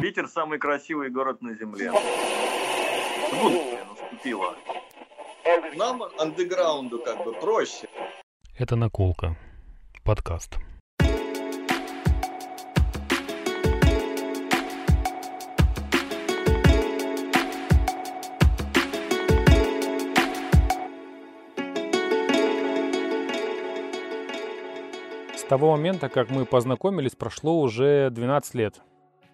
Питер самый красивый город на земле. Будущее наступило. Нам андеграунду как бы проще. Это наколка. Подкаст. Того момента, как мы познакомились, прошло уже 12 лет.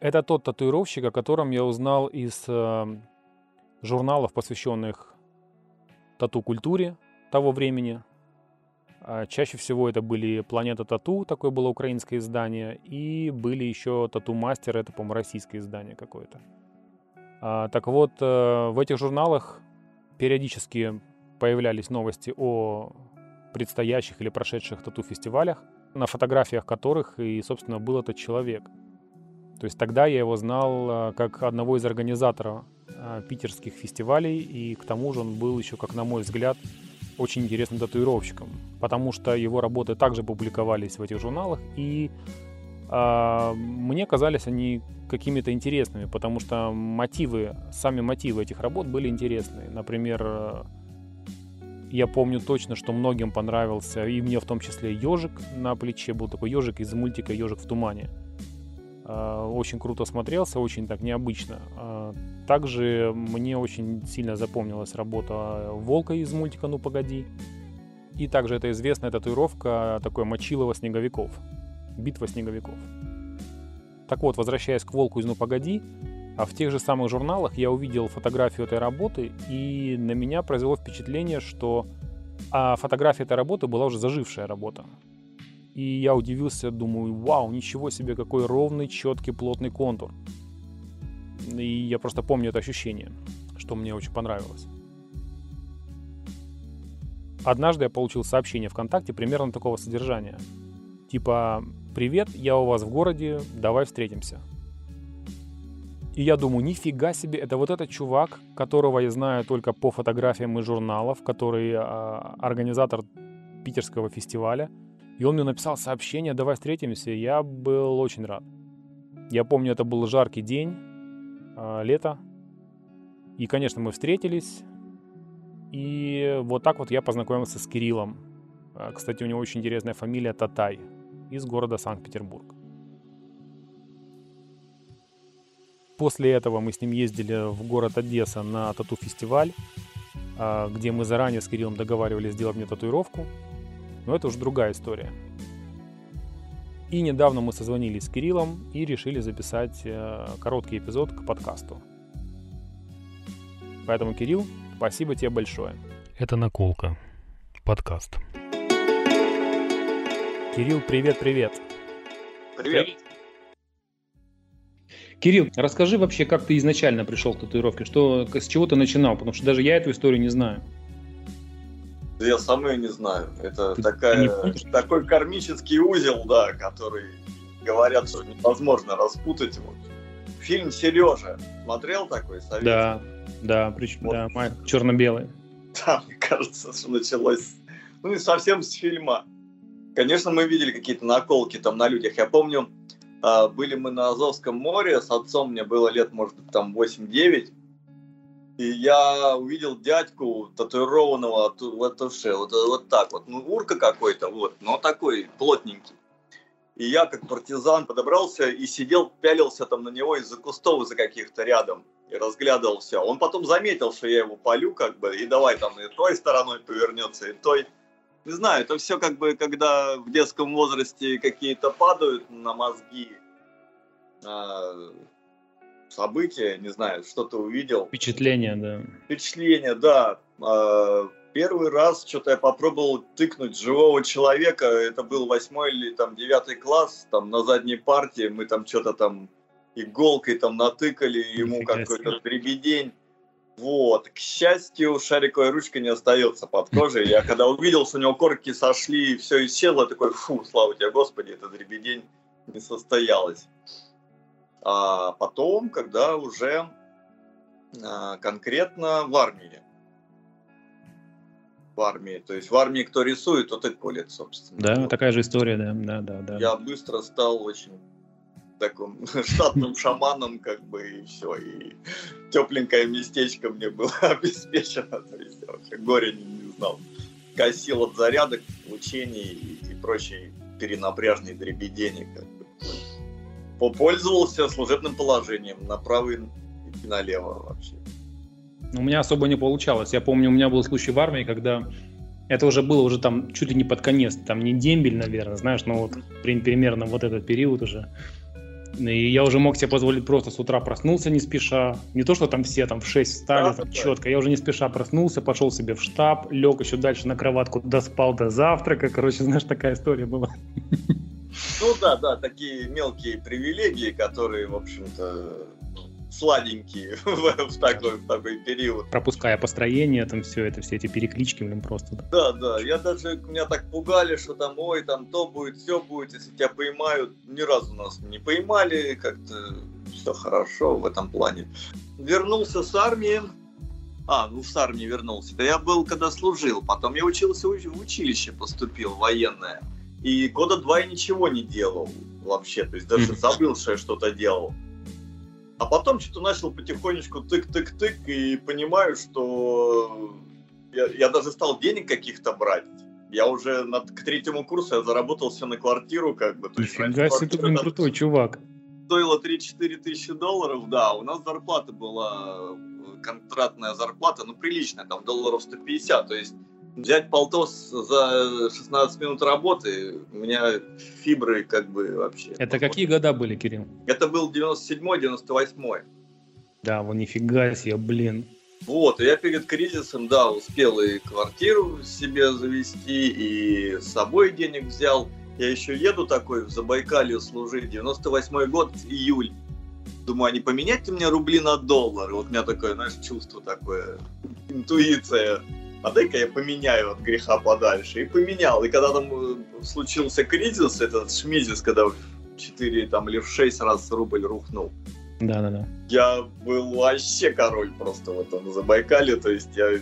Это тот татуировщик, о котором я узнал из э, журналов, посвященных тату-культуре того времени. А чаще всего это были «Планета Тату», такое было украинское издание, и были еще «Тату-мастер», это, по-моему, российское издание какое-то. А, так вот, э, в этих журналах периодически появлялись новости о предстоящих или прошедших тату-фестивалях – на фотографиях которых и, собственно, был этот человек. То есть тогда я его знал а, как одного из организаторов а, питерских фестивалей, и к тому же он был еще, как на мой взгляд, очень интересным татуировщиком, потому что его работы также публиковались в этих журналах, и э, мне казались они какими-то интересными, потому что мотивы, сами мотивы этих работ были интересные. Например, я помню точно, что многим понравился, и мне в том числе ежик на плече был такой ежик из мультика Ежик в тумане. А, очень круто смотрелся, очень так необычно. А, также мне очень сильно запомнилась работа Волка из мультика «Ну погоди». И также это известная татуировка такой Мочилова снеговиков. Битва снеговиков. Так вот, возвращаясь к Волку из «Ну погоди», а в тех же самых журналах я увидел фотографию этой работы, и на меня произвело впечатление, что а фотография этой работы была уже зажившая работа. И я удивился, думаю, вау, ничего себе, какой ровный, четкий, плотный контур. И я просто помню это ощущение, что мне очень понравилось. Однажды я получил сообщение ВКонтакте примерно такого содержания. Типа, привет, я у вас в городе, давай встретимся. И я думаю, нифига себе, это вот этот чувак, которого я знаю только по фотографиям из журналов, который э, организатор питерского фестиваля. И он мне написал сообщение, давай встретимся. Я был очень рад. Я помню, это был жаркий день, э, лето. И, конечно, мы встретились. И вот так вот я познакомился с Кириллом. Кстати, у него очень интересная фамилия Татай из города Санкт-Петербург. После этого мы с ним ездили в город Одесса на тату-фестиваль, а, где мы заранее с Кириллом договаривались сделать мне татуировку. Но это уже другая история. И недавно мы созвонились с Кириллом и решили записать э, короткий эпизод к подкасту. Поэтому, Кирилл, спасибо тебе большое. Это наколка. Подкаст. Кирилл, привет-привет. Привет. привет. Кирилл, расскажи вообще, как ты изначально пришел к татуировке, что, с чего ты начинал, потому что даже я эту историю не знаю. Я сам ее не знаю. Это ты, такая, ты такой кармический узел, да, который говорят, что невозможно распутать. Вот. Фильм Сережа. Смотрел такой советский? Да, да, причем вот. да, черно-белый. Да, мне кажется, что началось. Ну и совсем с фильма. Конечно, мы видели какие-то наколки там на людях. Я помню, были мы на Азовском море, с отцом мне было лет, может там 8-9, и я увидел дядьку татуированного в латуше, вот, вот так вот, ну, урка какой-то, вот, но такой плотненький. И я, как партизан, подобрался и сидел, пялился там на него из-за кустов, из-за каких-то рядом, и разглядывал все. Он потом заметил, что я его полю, как бы, и давай там и той стороной повернется, и той не знаю, это все как бы, когда в детском возрасте какие-то падают на мозги э, события, не знаю, что-то увидел. Впечатление, да. Впечатление, да. Э, первый раз что-то я попробовал тыкнуть живого человека, это был восьмой или там девятый класс, там на задней партии мы там что-то там иголкой там натыкали ему какой-то дребедень. Вот. К счастью, шариковая ручка не остается под кожей. Я когда увидел, что у него корки сошли, и все исчезло, такой, фу, слава тебе, Господи, это дребедень не состоялось. А потом, когда уже а, конкретно в армии. в армии. То есть в армии кто рисует, тот и колет, собственно. Да, вот. такая же история, да, да, да, да. Я быстро стал очень таким штатным шаманом, как бы, и все. И тепленькое местечко мне было обеспечено. То есть я вообще горе не, не знал. Косил от зарядок, учений и, и прочей перенапряжной дребедени. Как бы. Попользовался служебным положением направо и налево вообще. У меня особо не получалось. Я помню, у меня был случай в армии, когда это уже было уже там чуть ли не под конец, там не дембель, наверное, знаешь, но вот примерно вот этот период уже. И я уже мог себе позволить просто с утра проснулся не спеша. Не то, что там все там в 6 встали, да, там, четко. Я уже не спеша проснулся, пошел себе в штаб, лег еще дальше на кроватку, доспал до завтрака. Короче, знаешь, такая история была. Ну да, да, такие мелкие привилегии, которые, в общем-то, сладенькие в, в, такой, в такой период. Пропуская построение, там все это, все эти переклички, блин, просто. Да. да, я даже, меня так пугали, что там, ой, там то будет, все будет, если тебя поймают. Ни разу нас не поймали, как-то все хорошо в этом плане. Вернулся с армии, а, ну с армии вернулся. Да я был, когда служил. Потом я учился в училище, поступил военное. И года два я ничего не делал вообще. То есть даже забыл, что я что-то делал. А потом что-то начал потихонечку тык-тык-тык и понимаю, что я, я даже стал денег каких-то брать. Я уже над, к третьему курсу я заработал все на квартиру, как бы. То Нифига себе, ты, крутой чувак. Стоило 3-4 тысячи долларов, да, у нас зарплата была, контрактная зарплата, ну, приличная, там, долларов 150, то есть взять полтос за 16 минут работы, у меня фибры как бы вообще. Это какие года были, Кирилл? Это был 97-й, 98-й. Да, вон нифига себе, блин. Вот, я перед кризисом, да, успел и квартиру себе завести, и с собой денег взял. Я еще еду такой в Забайкалье служить, 98 год, июль. Думаю, а не поменять мне рубли на доллары? Вот у меня такое, знаешь, чувство такое, интуиция а дай-ка я поменяю от греха подальше. И поменял. И когда там э, случился кризис, этот шмизис, когда в 4 там, или в 6 раз рубль рухнул, да, да, да. Я был вообще король просто в этом Забайкале. То есть я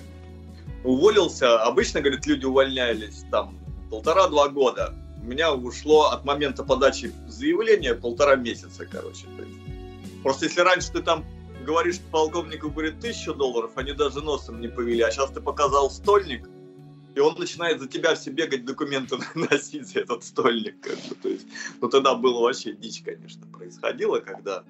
уволился. Обычно, говорит, люди увольнялись там полтора-два года. У меня ушло от момента подачи заявления полтора месяца, короче. То есть, просто если раньше ты там говоришь полковнику, говорит, тысячу долларов, они даже носом не повели, а сейчас ты показал стольник, и он начинает за тебя все бегать, документы носить этот стольник. Как бы. То есть, ну тогда было вообще дичь, конечно, происходило, когда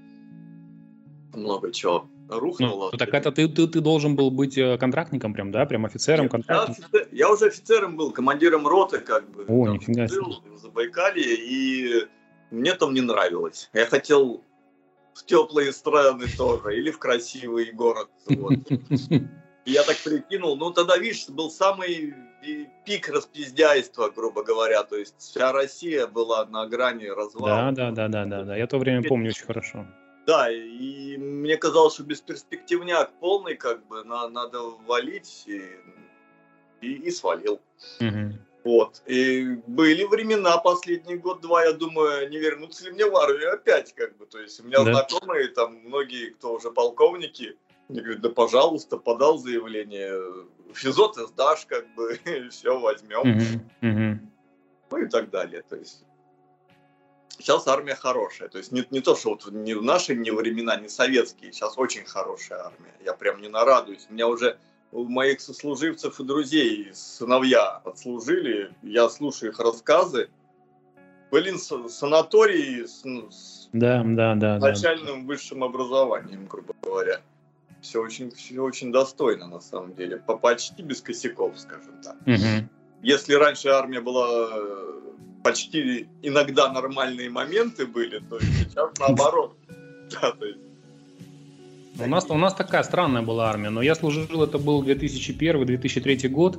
много чего рухнуло. Ну, так это ты, ты, ты должен был быть э, контрактником прям, да? Прям офицером, контрактником? Я, я уже офицером был, командиром роты как бы. О, нифига себе. в Забайкалье, и мне там не нравилось. Я хотел в теплые страны тоже, или в красивый город. Вот. Я так прикинул, ну тогда, видишь, был самый пик распиздяйства, грубо говоря, то есть вся Россия была на грани развала. Да, да, да, да, да, да, я то время помню очень хорошо. Да, и мне казалось, что бесперспективняк полный, как бы, на, надо валить, и, и, и свалил. Угу. Вот. И были времена, последний год-два, я думаю, не вернуться ли мне в армию опять, как бы. То есть у меня да. знакомые, там, многие, кто уже полковники, мне говорят, да пожалуйста, подал заявление, ты сдашь, как бы, и все, возьмем. Угу, угу. Ну и так далее. То есть сейчас армия хорошая. То есть не, не то, что вот не в наши не времена, не советские, сейчас очень хорошая армия. Я прям не нарадуюсь. У меня уже у моих сослуживцев и друзей сыновья отслужили, я слушаю их рассказы. Блин, санатории с, с да, да, да, начальным да. высшим образованием, грубо говоря. Все очень, все очень достойно, на самом деле. По почти без косяков, скажем так. Угу. Если раньше армия была э, почти иногда нормальные моменты были, то сейчас наоборот. Да, то есть у нас, у нас такая странная была армия, но я служил, это был 2001-2003 год.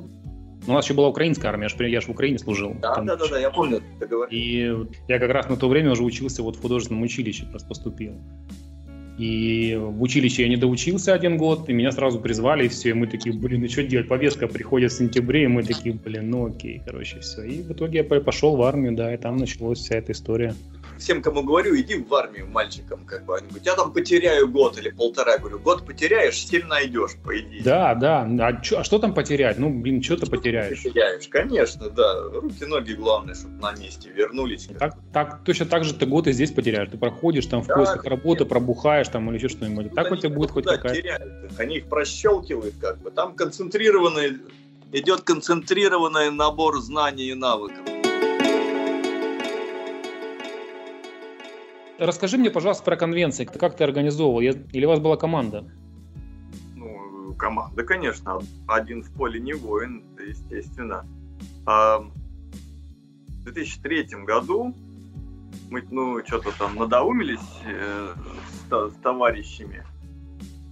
Но у нас еще была украинская армия, я же, я же в Украине служил. Да, да, да, да, я помню, ты говоришь. И я как раз на то время уже учился вот в художественном училище, просто поступил. И в училище я не доучился один год, и меня сразу призвали, и все, и мы такие, блин, ну что делать, повестка приходит в сентябре, и мы такие, блин, ну окей, короче, все. И в итоге я пошел в армию, да, и там началась вся эта история всем, кому говорю, иди в армию мальчикам, как бы, они говорят, я там потеряю год или полтора, говорю, год потеряешь, стиль найдешь, по идее. Да, да, а, чё, а что там потерять? Ну, блин, что ты потеряешь? Потеряешь, конечно, да, руки, ноги, главное, чтобы на месте вернулись. Так, так, точно так же ты год и здесь потеряешь, ты проходишь там в да, поисках работы, нет. пробухаешь там или еще что-нибудь, так у тебя будет хоть какая-то... они их прощелкивают как бы, там концентрированный, идет концентрированный набор знаний и навыков. Расскажи мне, пожалуйста, про конвенции. Как ты организовывал? Или у вас была команда? Ну, команда, конечно. Один в поле не воин, естественно. А в 2003 году мы, ну, что-то там надоумились э, с, с товарищами.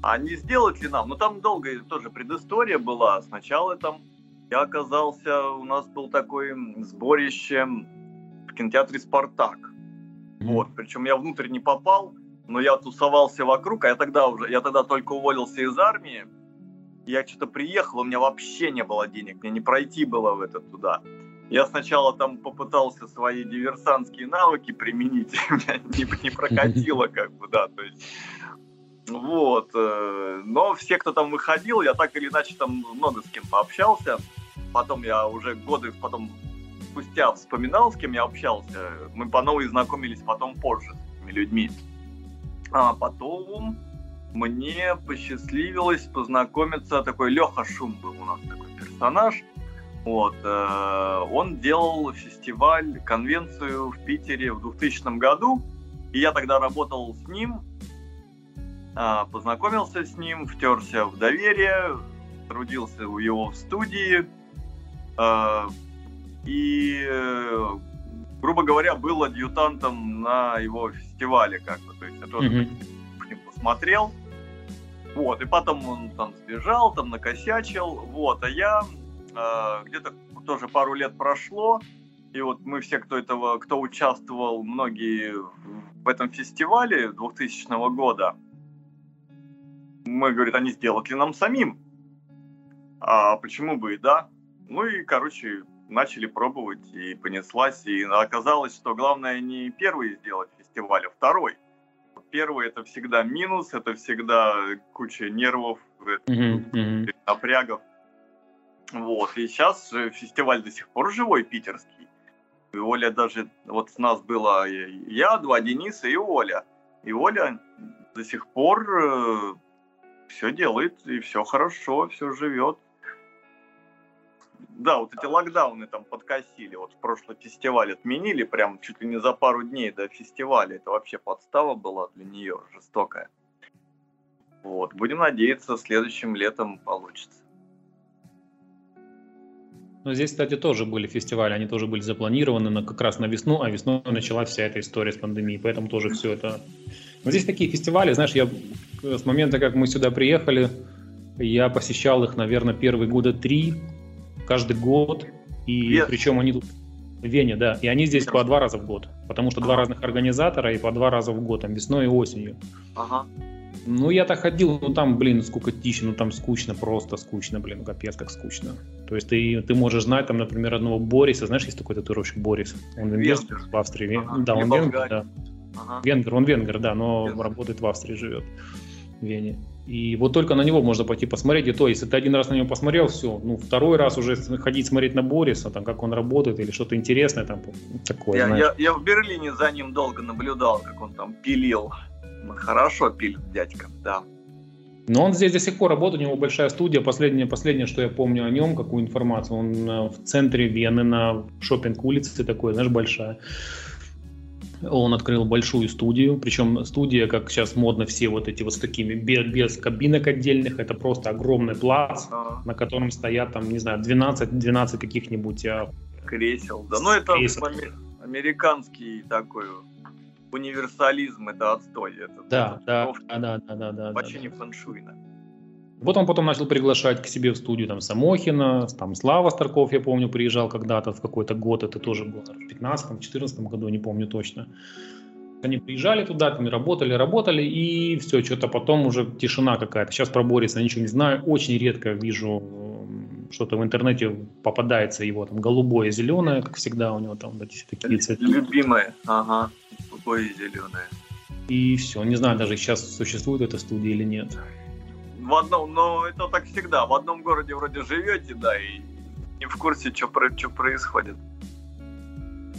А не сделать ли нам? Ну, там долгая тоже предыстория была. Сначала там я оказался, у нас был такой сборище в кинотеатре «Спартак». Вот, причем я внутрь не попал, но я тусовался вокруг, а я тогда уже, я тогда только уволился из армии, я что-то приехал, у меня вообще не было денег, мне не пройти было в это туда. Я сначала там попытался свои диверсантские навыки применить, меня не, не прокатило, как бы, да, то есть вот. Э, но все, кто там выходил, я так или иначе там много с кем пообщался. Потом я уже годы потом спустя вспоминал, с кем я общался. Мы по новой знакомились потом позже с этими людьми. А потом мне посчастливилось познакомиться, такой Леха Шум был у нас такой персонаж. Вот, э, он делал фестиваль, конвенцию в Питере в 2000 году, и я тогда работал с ним, э, познакомился с ним, втерся в доверие, трудился у его в студии, э, и, э, грубо говоря, был адъютантом на его фестивале, как бы, то есть я тоже mm-hmm. посмотрел, вот, и потом он там сбежал, там накосячил, вот, а я э, где-то тоже пару лет прошло, и вот мы все, кто этого, кто участвовал, многие в этом фестивале 2000 года, мы, говорит, они сделают ли нам самим? А почему бы и да? Ну и, короче, начали пробовать, и понеслась. И оказалось, что главное не первый сделать фестиваль, а второй. Первый это всегда минус, это всегда куча нервов, mm-hmm. напрягов. Вот. И сейчас фестиваль до сих пор живой, питерский. И Оля даже, вот с нас было я, два Дениса и Оля. И Оля до сих пор э, все делает, и все хорошо, все живет. Да, вот эти локдауны там подкосили. Вот в прошлый фестиваль отменили прям чуть ли не за пару дней до фестиваля. Это вообще подстава была для нее жестокая. Вот. Будем надеяться, следующим летом получится. Но здесь, кстати, тоже были фестивали, они тоже были запланированы на, как раз на весну, а весной началась вся эта история с пандемией, поэтому тоже все это... Но здесь такие фестивали, знаешь, я с момента, как мы сюда приехали, я посещал их, наверное, первые года три, каждый год. И Вен. причем они тут в Вене, да. И они здесь по два раза в год. Потому что ага. два разных организатора и по два раза в год, там весной и осенью. Ага. Ну, я так ходил, ну там, блин, сколько тысяч, ну там скучно, просто скучно, блин, капец, как скучно. То есть ты, ты можешь знать, там, например, одного Бориса, знаешь, есть такой татуировщик Борис, он инвестор в Австрии, ага. да, он венгер, да. Ага. Венгер, он венгер, да, но венгер. работает в Австрии, живет, в Вене. И вот только на него можно пойти посмотреть. И то, если ты один раз на него посмотрел, все. Ну, второй раз уже ходить смотреть на Бориса, там, как он работает, или что-то интересное там такое. Я, я, я в Берлине за ним долго наблюдал, как он там пилил. Хорошо пилит дядька, да. Но он здесь до сих пор работает, у него большая студия. Последнее, последнее, что я помню о нем, какую информацию, он э, в центре Вены на шопинг улице такой, знаешь, большая. Он открыл большую студию, причем студия, как сейчас модно, все вот эти вот с такими, без, без кабинок отдельных, это просто огромный плац, на котором стоят там, не знаю, 12, 12 каких-нибудь... А... Кресел, да, ну это кресел. американский такой универсализм, это отстой. Это, да, да, да, да, да, да, да. Вообще да, не фэншуйно. Вот он потом начал приглашать к себе в студию там Самохина, там Слава Старков, я помню, приезжал когда-то в какой-то год, это тоже было в 15-14 году, не помню точно. они приезжали туда, там работали, работали, и все, что-то потом уже тишина какая-то. Сейчас про Бориса ничего не знаю, очень редко вижу что-то в интернете попадается его там голубое, зеленое, как всегда у него там такие цветы. Любимое, ага, голубое и зеленое. И все, не знаю даже сейчас существует эта студия или нет. В одном, но это так всегда, в одном городе вроде живете, да, и не в курсе, что, происходит.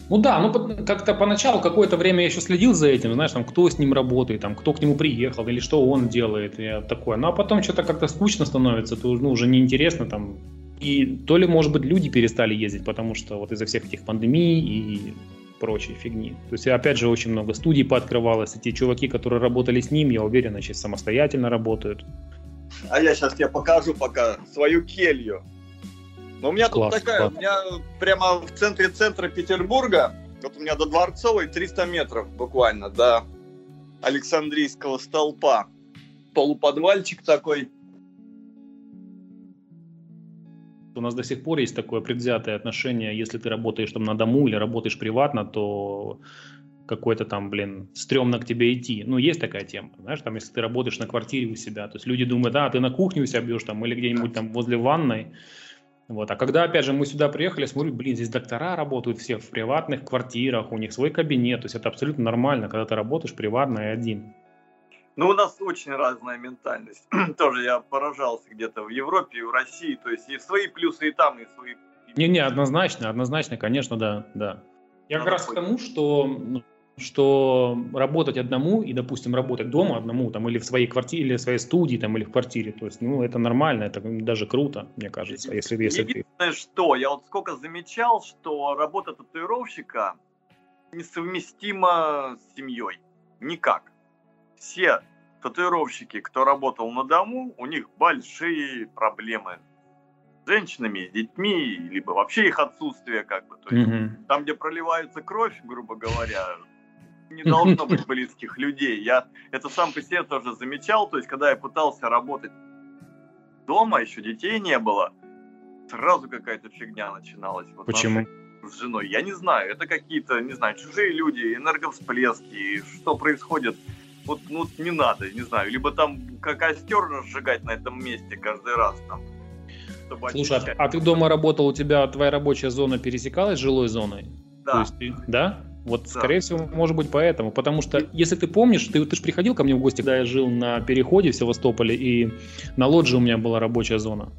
Ну да, ну как-то поначалу какое-то время я еще следил за этим, знаешь, там кто с ним работает, там кто к нему приехал или что он делает, и такое. Ну а потом что-то как-то скучно становится, то ну, уже неинтересно там. И то ли, может быть, люди перестали ездить, потому что вот из-за всех этих пандемий и прочей фигни. То есть, опять же, очень много студий пооткрывалось, и те чуваки, которые работали с ним, я уверен, сейчас самостоятельно работают. А я сейчас тебе покажу пока свою келью. Но у меня класс, тут такая, класс. у меня прямо в центре центра Петербурга, вот у меня до Дворцовой 300 метров буквально до Александрийского столпа. Полуподвальчик такой. У нас до сих пор есть такое предвзятое отношение, если ты работаешь там на дому или работаешь приватно, то какой-то там, блин, стрёмно к тебе идти. Ну, есть такая тема, знаешь, там, если ты работаешь на квартире у себя, то есть люди думают, а, ты на кухне у себя бьешь там или где-нибудь там возле ванной, вот. А когда, опять же, мы сюда приехали, смотрю, блин, здесь доктора работают все в приватных квартирах, у них свой кабинет, то есть это абсолютно нормально, когда ты работаешь приватно и один. Ну, у нас очень разная ментальность. Тоже я поражался где-то в Европе и в России, то есть и свои плюсы и там, и свои... Не-не, однозначно, однозначно, конечно, да, да. Я как раз к тому, что ну, что работать одному и, допустим, работать дома одному, там, или в своей квартире, или в своей студии, там, или в квартире, то есть, ну, это нормально, это даже круто, мне кажется, если, если ты... что, я вот сколько замечал, что работа татуировщика несовместима с семьей. Никак. Все татуировщики, кто работал на дому, у них большие проблемы с женщинами, с детьми, либо вообще их отсутствие, как бы. То есть, mm-hmm. там, где проливается кровь, грубо говоря, не должно быть близких людей. Я это сам по себе тоже замечал. То есть, когда я пытался работать дома, еще детей не было, сразу какая-то фигня начиналась. Вот Почему? С женой. Я не знаю. Это какие-то, не знаю, чужие люди, энерговсплески. Что происходит? Вот, ну, не надо, не знаю. Либо там как костер разжигать на этом месте каждый раз там. Слушай, а, а ты дома работал, у тебя твоя рабочая зона пересекалась с жилой зоной? Да. То есть ты, да? Вот, да. скорее всего, может быть поэтому. Потому что, если ты помнишь, ты, ты же приходил ко мне в гости, когда я жил на переходе в Севастополе, и на лоджии у меня была рабочая зона.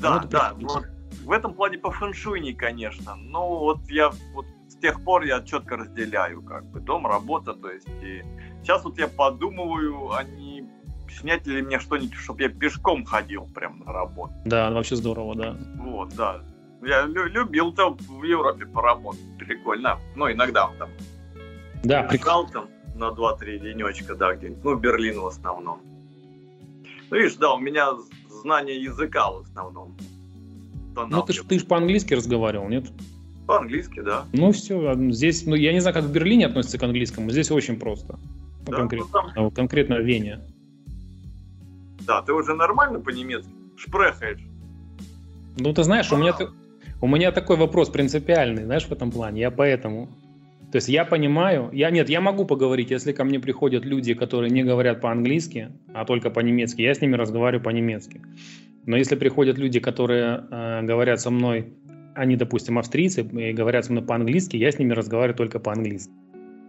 Да, ну, да. Вот в этом плане по фэншуй конечно. Но вот я вот с тех пор я четко разделяю, как бы, дом, работа, то есть. И сейчас вот я подумываю, они снять ли мне что-нибудь, чтобы я пешком ходил прям на работу. Да, вообще здорово, да. Вот, да. Я любил там в Европе поработать. Прикольно. Ну, иногда там. Да, прикольно. там на 2-3 денечка, да, где-нибудь. Ну, Берлин в основном. Ну, видишь, да, у меня знание языка в основном. Ну, ты ж, ты ж по-английски разговаривал, нет? По-английски, да. Ну, все, здесь, ну, я не знаю, как в Берлине относится к английскому, здесь очень просто. Ну, да, конкретно, ну, там... конкретно в Вене. Да, ты уже нормально по-немецки шпрехаешь? Ну, ты знаешь, у меня, у меня такой вопрос принципиальный, знаешь, в этом плане. Я поэтому... То есть я понимаю, я нет, я могу поговорить, если ко мне приходят люди, которые не говорят по-английски, а только по-немецки, я с ними разговариваю по-немецки. Но если приходят люди, которые э, говорят со мной, они, допустим, австрийцы, и говорят со мной по-английски, я с ними разговариваю только по-английски.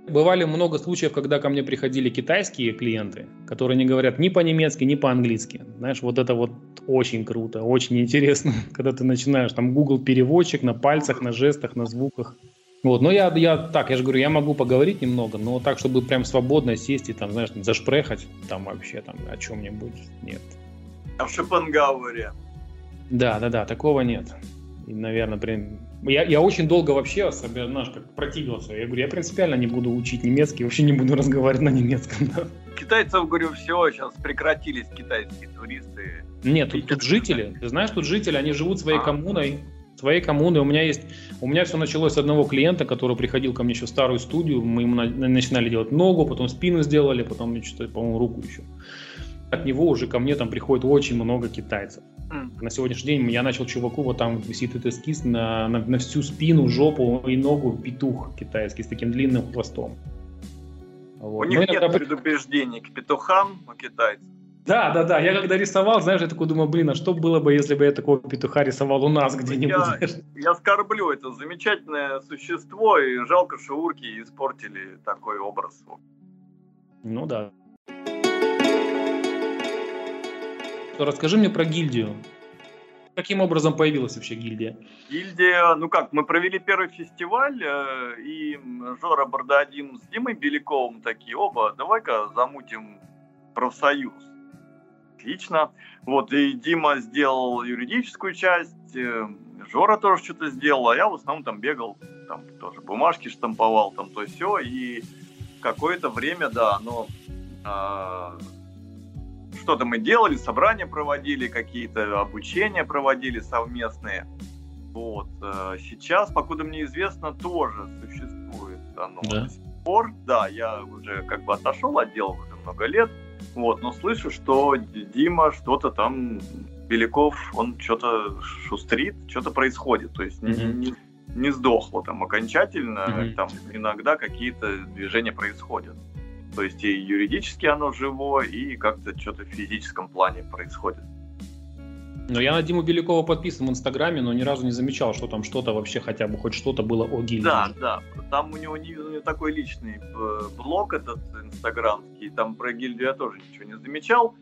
Бывали много случаев, когда ко мне приходили китайские клиенты, которые не говорят ни по-немецки, ни по-английски. Знаешь, вот это вот очень круто, очень интересно, когда ты начинаешь там Google переводчик на пальцах, на жестах, на звуках. Вот, но я, я так, я же говорю, я могу поговорить немного, но так, чтобы прям свободно сесть и там, знаешь, зашпрехать там вообще там о чем-нибудь, нет. А в Шопенгауэре? Да, да, да, такого нет. И, наверное, прям я, я очень долго вообще, особенно, знаешь, как противился. Я говорю, я принципиально не буду учить немецкий, вообще не буду разговаривать на немецком. Да. Китайцев, говорю, все, сейчас прекратились китайские туристы. Нет, тут, тут жители, ты знаешь, тут жители, они живут своей а. коммуной, своей коммуной. У меня есть, у меня все началось с одного клиента, который приходил ко мне еще в старую студию, мы ему начинали делать ногу, потом спину сделали, потом, что-то, по-моему, руку еще. От него уже ко мне там приходит очень много китайцев. Mm. На сегодняшний день я начал чуваку, вот там висит этот эскиз на, на, на всю спину, жопу и ногу петух китайский с таким длинным хвостом. Вот. У них ну, нет это... предубеждений к петухам у китайцев. Да, да, да. Я когда рисовал, знаешь, я такой думаю, блин, а что было бы, если бы я такого петуха рисовал у нас где-нибудь? Я, я скорблю это замечательное существо, и жалко, что урки испортили такой образ. Ну да. Расскажи мне про гильдию. Каким образом появилась вообще гильдия? Гильдия, ну как, мы провели первый фестиваль, э, и Жора Бардадин с Димой Беляковым такие, оба, давай-ка замутим профсоюз. Отлично. Вот, и Дима сделал юридическую часть, э, Жора тоже что-то сделал, а я в основном там бегал, там тоже бумажки штамповал, там то все, и какое-то время, да, но а, что-то мы делали, собрания проводили, какие-то обучения проводили совместные. Вот. Э, сейчас, покуда мне известно, тоже существует оно да. до сих пор. Да, я уже как бы отошел от дела уже много лет. Вот, но слышу, что Дима что-то там, Беляков, он что-то шустрит, что-то происходит. То есть mm-hmm. не, не сдохло там окончательно, mm-hmm. там иногда какие-то движения происходят. То есть и юридически оно живое, и как-то что-то в физическом плане происходит. Но я на Диму Белякова подписан в Инстаграме, но ни разу не замечал, что там что-то вообще хотя бы хоть что-то было о гильдии. Да, да. Там у него, не, у него такой личный э, блог этот инстаграмский, там про гильдию я тоже ничего не замечал.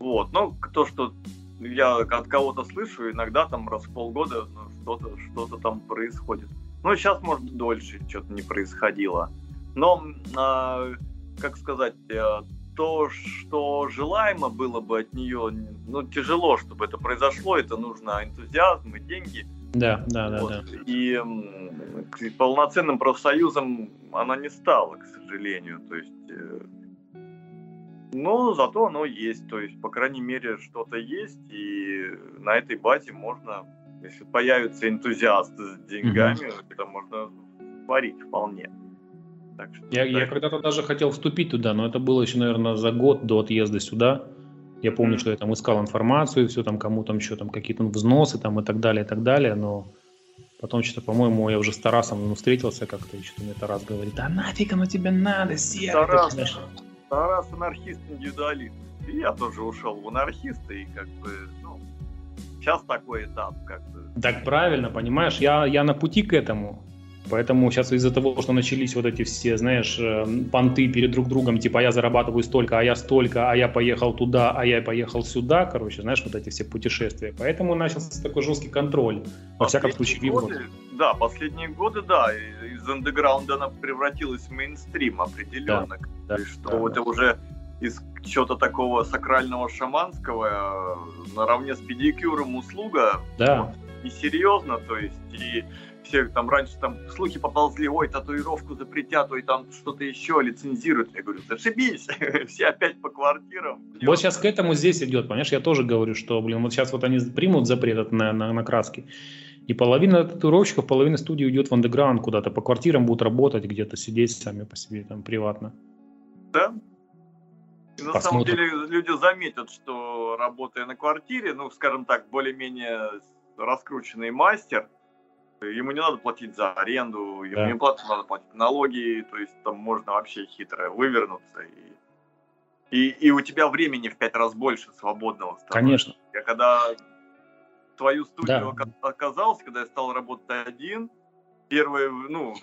Вот, но то, что я от кого-то слышу, иногда там раз в полгода ну, что-то что там происходит. Ну, сейчас, может, дольше что-то не происходило. Но э, как сказать, э, то, что желаемо было бы от нее, ну, тяжело, чтобы это произошло, это нужно энтузиазм и деньги. Да, да, да, вот. да. И полноценным профсоюзом она не стала, к сожалению. То есть, э, но зато оно есть. То есть, по крайней мере, что-то есть, и на этой базе можно, если появятся энтузиасты с деньгами, mm-hmm. это можно творить вполне. Так что, я, я когда-то даже хотел вступить туда, но это было еще, наверное, за год до отъезда сюда. Я помню, что я там искал информацию, все там, кому там еще там какие-то взносы там и так далее, и так далее, но потом что-то, по-моему, я уже с Тарасом ну, встретился как-то, и что-то мне Тарас говорит, да нафиг оно тебе надо, Серый. Тарас, Тарас анархист индивидуалист. И я тоже ушел в анархисты, и как бы, ну, сейчас такой этап, как бы. Так правильно, понимаешь, я, я на пути к этому. Поэтому сейчас из-за того, что начались вот эти все, знаешь, э, понты перед друг другом, типа, а я зарабатываю столько, а я столько, а я поехал туда, а я поехал сюда, короче, знаешь, вот эти все путешествия. Поэтому начался такой жесткий контроль, во всяком случае, годы, Да, последние годы, да, из андеграунда она превратилась в мейнстрим определенно. Да, То есть, что да, это да. уже из чего-то такого сакрального шаманского э, наравне с педикюром услуга. Да. Вот, и серьезно, то есть, и все там раньше там слухи поползли, ой, татуировку запретят, ой, там что-то еще лицензируют. Я говорю, зашибись, все опять по квартирам. Вот сейчас к этому здесь идет, понимаешь, я тоже говорю, что, блин, вот сейчас вот они примут запрет на, на, на краски, и половина татуировщиков, половина студий уйдет в андеграунд куда-то, по квартирам будут работать, где-то сидеть сами по себе там приватно. Да, и на самом деле люди заметят, что работая на квартире, ну, скажем так, более-менее раскрученный мастер, ему не надо платить за аренду, ему да. не надо платить налоги, то есть там можно вообще хитро вывернуться и и, и у тебя времени в пять раз больше свободного становится. Конечно. Я когда твою студию да. оказался, когда я стал работать один, первые, ну,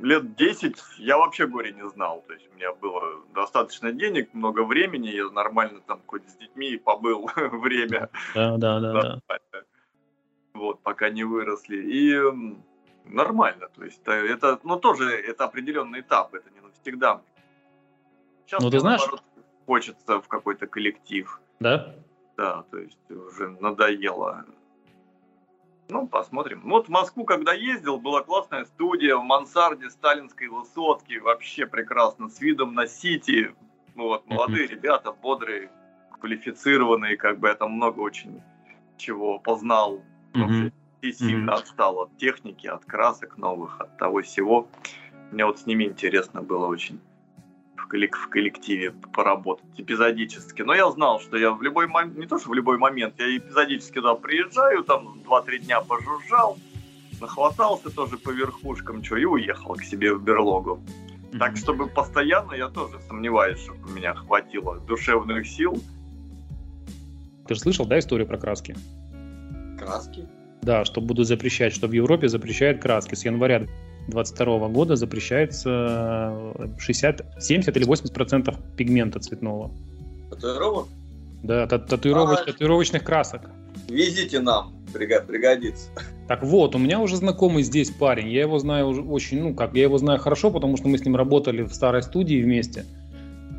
лет 10 я вообще горе не знал. То есть у меня было достаточно денег, много времени, я нормально там хоть с детьми побыл время. Да, да, да. да вот, пока не выросли. И нормально, то есть это, ну, тоже это определенный этап, это не навсегда. Сейчас ну, ты знаешь... наоборот, хочется в какой-то коллектив. Да? Да, то есть уже надоело. Ну, посмотрим. Вот в Москву, когда ездил, была классная студия в мансарде сталинской высотки, вообще прекрасно, с видом на Сити. Вот, молодые mm-hmm. ребята, бодрые, квалифицированные, как бы я там много очень чего познал Mm-hmm. И сильно mm-hmm. отстал от техники, от красок новых, от того всего. Мне вот с ними интересно было очень в, коллективе поработать эпизодически. Но я знал, что я в любой момент, не то что в любой момент, я эпизодически туда приезжаю, там 2-3 дня пожужжал, нахватался тоже по верхушкам, что, и уехал к себе в берлогу. Так, чтобы постоянно, я тоже сомневаюсь, чтобы у меня хватило душевных сил. Ты же слышал, да, историю про краски? Краски? Да, что будут запрещать, что в Европе запрещают краски. С января 2022 года запрещается 60, 70 или 80 процентов пигмента цветного. Татуировок? Да, татуировоч, а, татуировочных красок. Везите нам, пригодится. Так вот, у меня уже знакомый здесь парень, я его знаю уже очень, ну как, я его знаю хорошо, потому что мы с ним работали в старой студии вместе.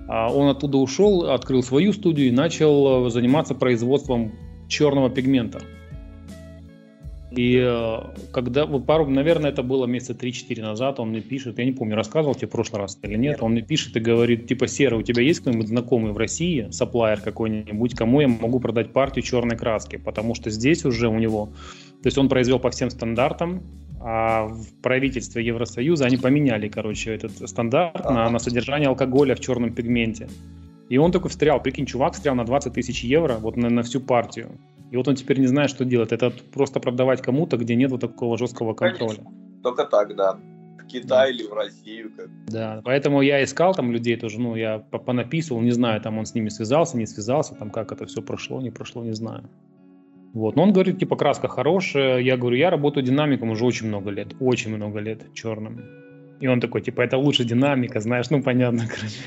А он оттуда ушел, открыл свою студию и начал э, заниматься производством черного пигмента. И э, когда, вот пару, наверное, это было месяца 3-4 назад, он мне пишет, я не помню, рассказывал тебе в прошлый раз или нет, он мне пишет и говорит, типа, Сера, у тебя есть кто-нибудь знакомый в России, сапплайер какой-нибудь, кому я могу продать партию черной краски, потому что здесь уже у него, то есть он произвел по всем стандартам, а в правительстве Евросоюза они поменяли, короче, этот стандарт на, на содержание алкоголя в черном пигменте. И он только встрял, прикинь, чувак встрял на 20 тысяч евро вот на, на всю партию. И вот он теперь не знает, что делать. Это просто продавать кому-то, где нет вот такого жесткого контроля. Конечно. Только так, да. В Китай да. или в Россию. Как. Да, поэтому я искал там людей тоже, ну, я понаписывал, не знаю, там он с ними связался, не связался, там как это все прошло, не прошло, не знаю. Вот, но он говорит, типа, краска хорошая. Я говорю, я работаю динамиком уже очень много лет, очень много лет черным. И он такой, типа, это лучше динамика, знаешь, ну, понятно, короче.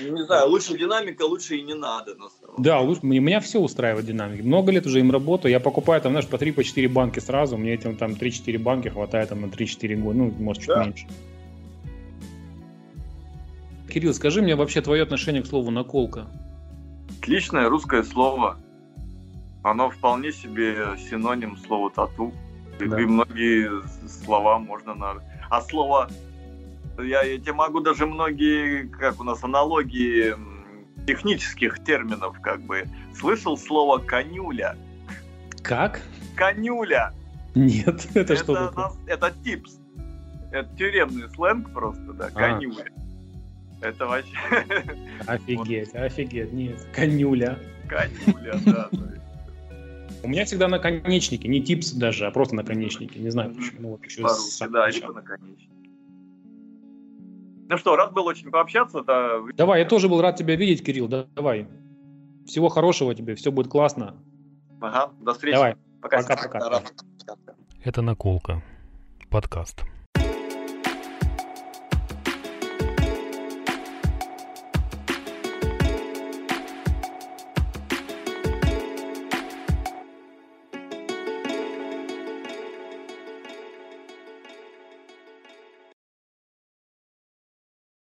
Не знаю, лучше динамика, лучше и не надо. На самом да, лучше, меня все устраивает динамик. Много лет уже им работаю. Я покупаю там, знаешь, по 3-4 по 4 банки сразу. Мне этим там 3-4 банки хватает там на 3-4 года. Ну, может, чуть да. меньше. Кирилл, скажи мне вообще твое отношение к слову наколка. Отличное русское слово. Оно вполне себе синоним слова тату. Да. И многие слова можно на... А слово я, я тебе могу даже многие, как у нас, аналогии технических терминов, как бы. Слышал слово конюля? Как? Конюля. Нет, это, это что такое? Это типс. Это тюремный сленг просто, да, а. конюля. А. Это вообще... Офигеть, офигеть, нет, конюля. Конюля, да. У меня всегда наконечники, не типс даже, а просто наконечники. Не знаю почему. Ну, вот еще да, либо наконечники. Ну что, рад был очень пообщаться. -то. Давай, я тоже был рад тебя видеть, Кирилл. Давай. Всего хорошего тебе, все будет классно. Ага, до встречи. Давай. Пока-пока. Это «Наколка». Подкаст.